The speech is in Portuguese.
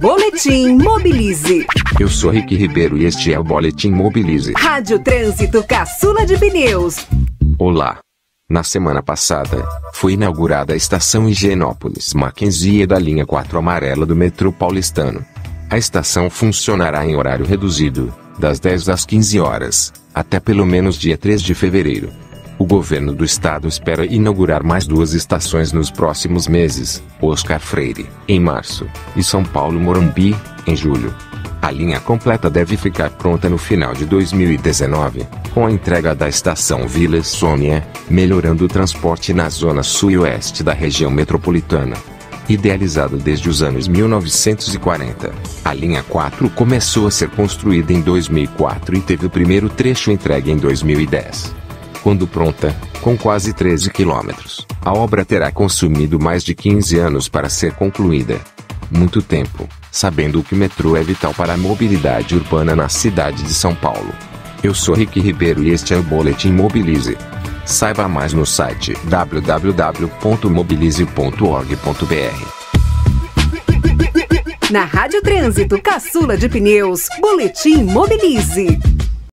Boletim Mobilize. Eu sou Rick Ribeiro e este é o Boletim Mobilize. Rádio Trânsito Caçula de Pneus. Olá. Na semana passada, foi inaugurada a estação Higienópolis Mackenzie da linha 4 amarela do metrô paulistano. A estação funcionará em horário reduzido, das 10 às 15 horas, até pelo menos dia 3 de fevereiro. O governo do estado espera inaugurar mais duas estações nos próximos meses: Oscar Freire, em março, e São Paulo Morumbi, em julho. A linha completa deve ficar pronta no final de 2019, com a entrega da estação Vila Sônia, melhorando o transporte na zona sul e oeste da região metropolitana. Idealizado desde os anos 1940, a linha 4 começou a ser construída em 2004 e teve o primeiro trecho entregue em 2010. Quando pronta, com quase 13 quilômetros, a obra terá consumido mais de 15 anos para ser concluída. Muito tempo, sabendo que o metrô é vital para a mobilidade urbana na cidade de São Paulo. Eu sou Rick Ribeiro e este é o Boletim Mobilize. Saiba mais no site www.mobilize.org.br. Na Rádio Trânsito Caçula de Pneus, Boletim Mobilize.